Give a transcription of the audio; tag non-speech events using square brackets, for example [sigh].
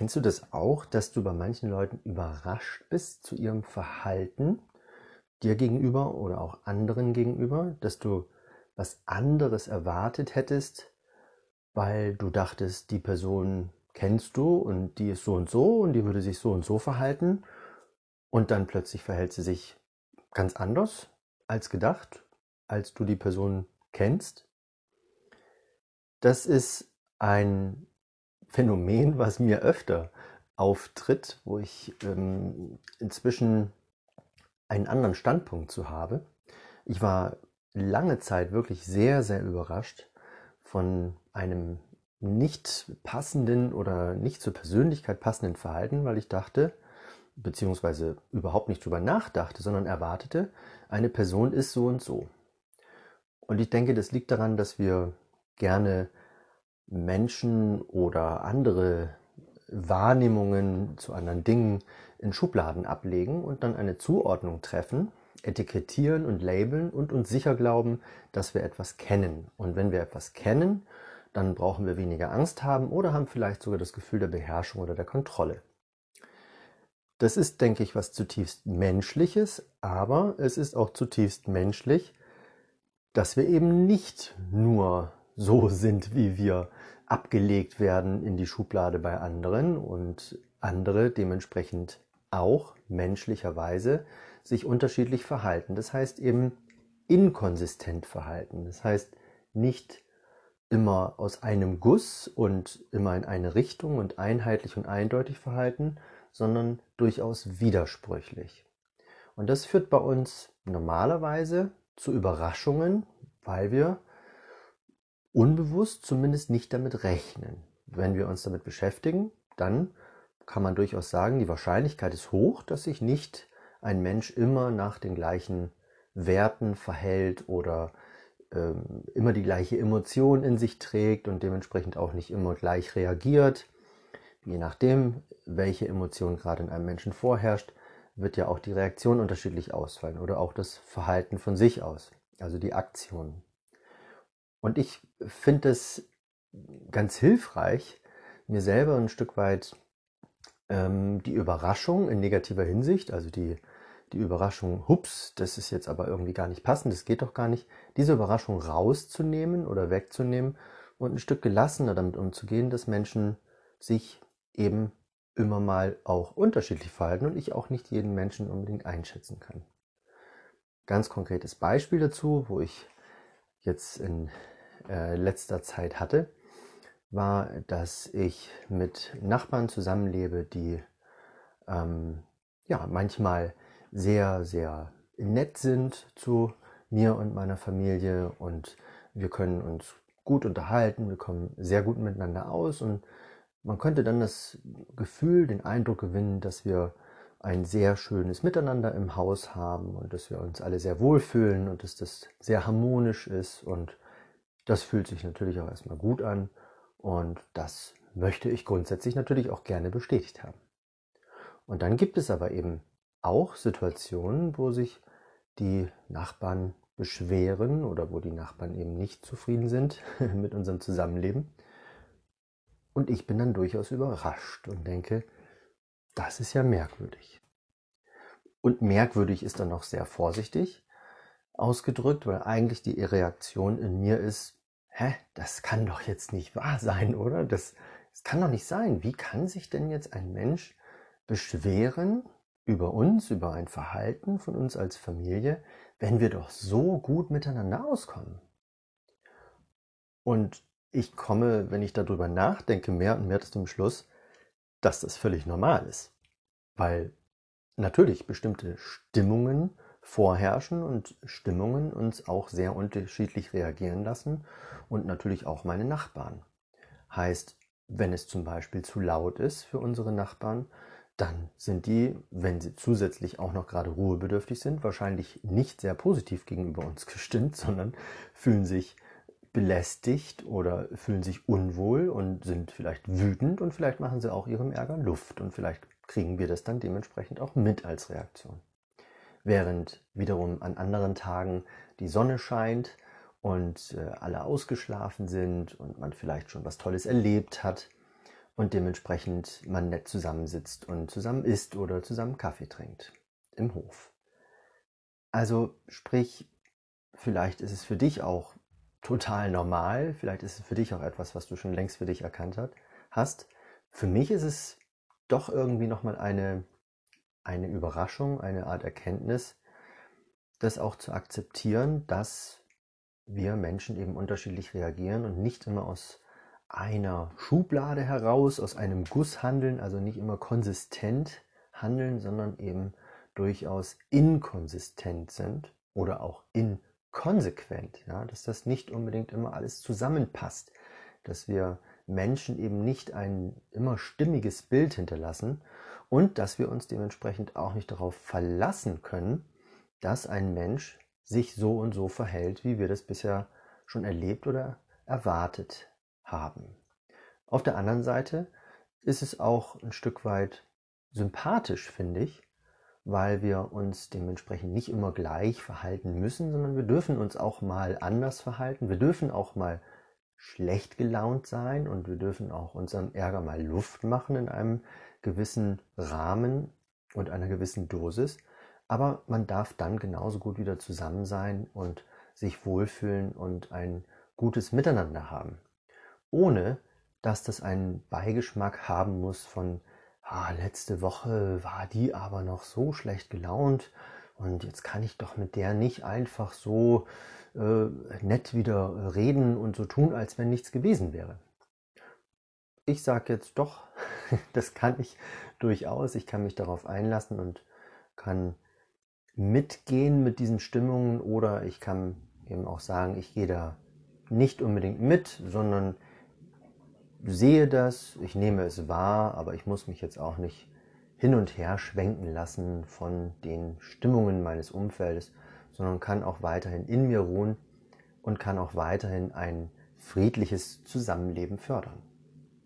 Kennst du das auch, dass du bei manchen Leuten überrascht bist zu ihrem Verhalten dir gegenüber oder auch anderen gegenüber, dass du was anderes erwartet hättest, weil du dachtest, die Person kennst du und die ist so und so und die würde sich so und so verhalten und dann plötzlich verhält sie sich ganz anders als gedacht, als du die Person kennst. Das ist ein Phänomen, was mir öfter auftritt, wo ich ähm, inzwischen einen anderen Standpunkt zu habe. Ich war lange Zeit wirklich sehr, sehr überrascht von einem nicht passenden oder nicht zur Persönlichkeit passenden Verhalten, weil ich dachte, beziehungsweise überhaupt nicht drüber nachdachte, sondern erwartete, eine Person ist so und so. Und ich denke, das liegt daran, dass wir gerne Menschen oder andere Wahrnehmungen zu anderen Dingen in Schubladen ablegen und dann eine Zuordnung treffen, etikettieren und labeln und uns sicher glauben, dass wir etwas kennen. Und wenn wir etwas kennen, dann brauchen wir weniger Angst haben oder haben vielleicht sogar das Gefühl der Beherrschung oder der Kontrolle. Das ist, denke ich, was zutiefst Menschliches, aber es ist auch zutiefst menschlich, dass wir eben nicht nur so sind, wie wir abgelegt werden in die Schublade bei anderen und andere dementsprechend auch menschlicherweise sich unterschiedlich verhalten. Das heißt eben inkonsistent verhalten. Das heißt nicht immer aus einem Guss und immer in eine Richtung und einheitlich und eindeutig verhalten, sondern durchaus widersprüchlich. Und das führt bei uns normalerweise zu Überraschungen, weil wir unbewusst zumindest nicht damit rechnen. Wenn wir uns damit beschäftigen, dann kann man durchaus sagen, die Wahrscheinlichkeit ist hoch, dass sich nicht ein Mensch immer nach den gleichen Werten verhält oder ähm, immer die gleiche Emotion in sich trägt und dementsprechend auch nicht immer gleich reagiert. Je nachdem, welche Emotion gerade in einem Menschen vorherrscht, wird ja auch die Reaktion unterschiedlich ausfallen oder auch das Verhalten von sich aus, also die Aktion. Und ich finde es ganz hilfreich, mir selber ein Stück weit ähm, die Überraschung in negativer Hinsicht, also die, die Überraschung, hups, das ist jetzt aber irgendwie gar nicht passend, das geht doch gar nicht, diese Überraschung rauszunehmen oder wegzunehmen und ein Stück gelassener damit umzugehen, dass Menschen sich eben immer mal auch unterschiedlich verhalten und ich auch nicht jeden Menschen unbedingt einschätzen kann. Ganz konkretes Beispiel dazu, wo ich jetzt in äh, letzter Zeit hatte, war, dass ich mit Nachbarn zusammenlebe, die ähm, ja manchmal sehr, sehr nett sind zu mir und meiner Familie und wir können uns gut unterhalten, wir kommen sehr gut miteinander aus und man könnte dann das Gefühl, den Eindruck gewinnen, dass wir ein sehr schönes Miteinander im Haus haben und dass wir uns alle sehr wohlfühlen und dass das sehr harmonisch ist und das fühlt sich natürlich auch erstmal gut an und das möchte ich grundsätzlich natürlich auch gerne bestätigt haben. Und dann gibt es aber eben auch Situationen, wo sich die Nachbarn beschweren oder wo die Nachbarn eben nicht zufrieden sind [laughs] mit unserem Zusammenleben. Und ich bin dann durchaus überrascht und denke, das ist ja merkwürdig. Und merkwürdig ist dann noch sehr vorsichtig ausgedrückt, weil eigentlich die Reaktion in mir ist, hä, das kann doch jetzt nicht wahr sein, oder? Das, das kann doch nicht sein. Wie kann sich denn jetzt ein Mensch beschweren über uns, über ein Verhalten von uns als Familie, wenn wir doch so gut miteinander auskommen? Und ich komme, wenn ich darüber nachdenke, mehr und mehr zu dem Schluss, dass das völlig normal ist. Weil natürlich bestimmte Stimmungen vorherrschen und Stimmungen uns auch sehr unterschiedlich reagieren lassen und natürlich auch meine Nachbarn. Heißt, wenn es zum Beispiel zu laut ist für unsere Nachbarn, dann sind die, wenn sie zusätzlich auch noch gerade ruhebedürftig sind, wahrscheinlich nicht sehr positiv gegenüber uns [laughs] gestimmt, sondern fühlen sich belästigt oder fühlen sich unwohl und sind vielleicht wütend und vielleicht machen sie auch ihrem Ärger Luft und vielleicht kriegen wir das dann dementsprechend auch mit als Reaktion. Während wiederum an anderen Tagen die Sonne scheint und äh, alle ausgeschlafen sind und man vielleicht schon was Tolles erlebt hat und dementsprechend man nett zusammensitzt und zusammen isst oder zusammen Kaffee trinkt im Hof. Also sprich, vielleicht ist es für dich auch total normal, vielleicht ist es für dich auch etwas, was du schon längst für dich erkannt hast. Für mich ist es doch irgendwie nochmal eine, eine Überraschung, eine Art Erkenntnis, das auch zu akzeptieren, dass wir Menschen eben unterschiedlich reagieren und nicht immer aus einer Schublade heraus, aus einem Guss handeln, also nicht immer konsistent handeln, sondern eben durchaus inkonsistent sind oder auch inkonsequent, ja, dass das nicht unbedingt immer alles zusammenpasst, dass wir Menschen eben nicht ein immer stimmiges Bild hinterlassen und dass wir uns dementsprechend auch nicht darauf verlassen können, dass ein Mensch sich so und so verhält, wie wir das bisher schon erlebt oder erwartet haben. Auf der anderen Seite ist es auch ein Stück weit sympathisch, finde ich, weil wir uns dementsprechend nicht immer gleich verhalten müssen, sondern wir dürfen uns auch mal anders verhalten. Wir dürfen auch mal schlecht gelaunt sein und wir dürfen auch unserem Ärger mal Luft machen in einem gewissen Rahmen und einer gewissen Dosis. Aber man darf dann genauso gut wieder zusammen sein und sich wohlfühlen und ein gutes Miteinander haben. Ohne dass das einen Beigeschmack haben muss von, ah, letzte Woche war die aber noch so schlecht gelaunt und jetzt kann ich doch mit der nicht einfach so äh, nett wieder reden und so tun, als wenn nichts gewesen wäre. Ich sage jetzt doch, [laughs] das kann ich durchaus. Ich kann mich darauf einlassen und kann mitgehen mit diesen Stimmungen oder ich kann eben auch sagen, ich gehe da nicht unbedingt mit, sondern sehe das, ich nehme es wahr, aber ich muss mich jetzt auch nicht hin und her schwenken lassen von den Stimmungen meines Umfeldes, sondern kann auch weiterhin in mir ruhen und kann auch weiterhin ein friedliches Zusammenleben fördern.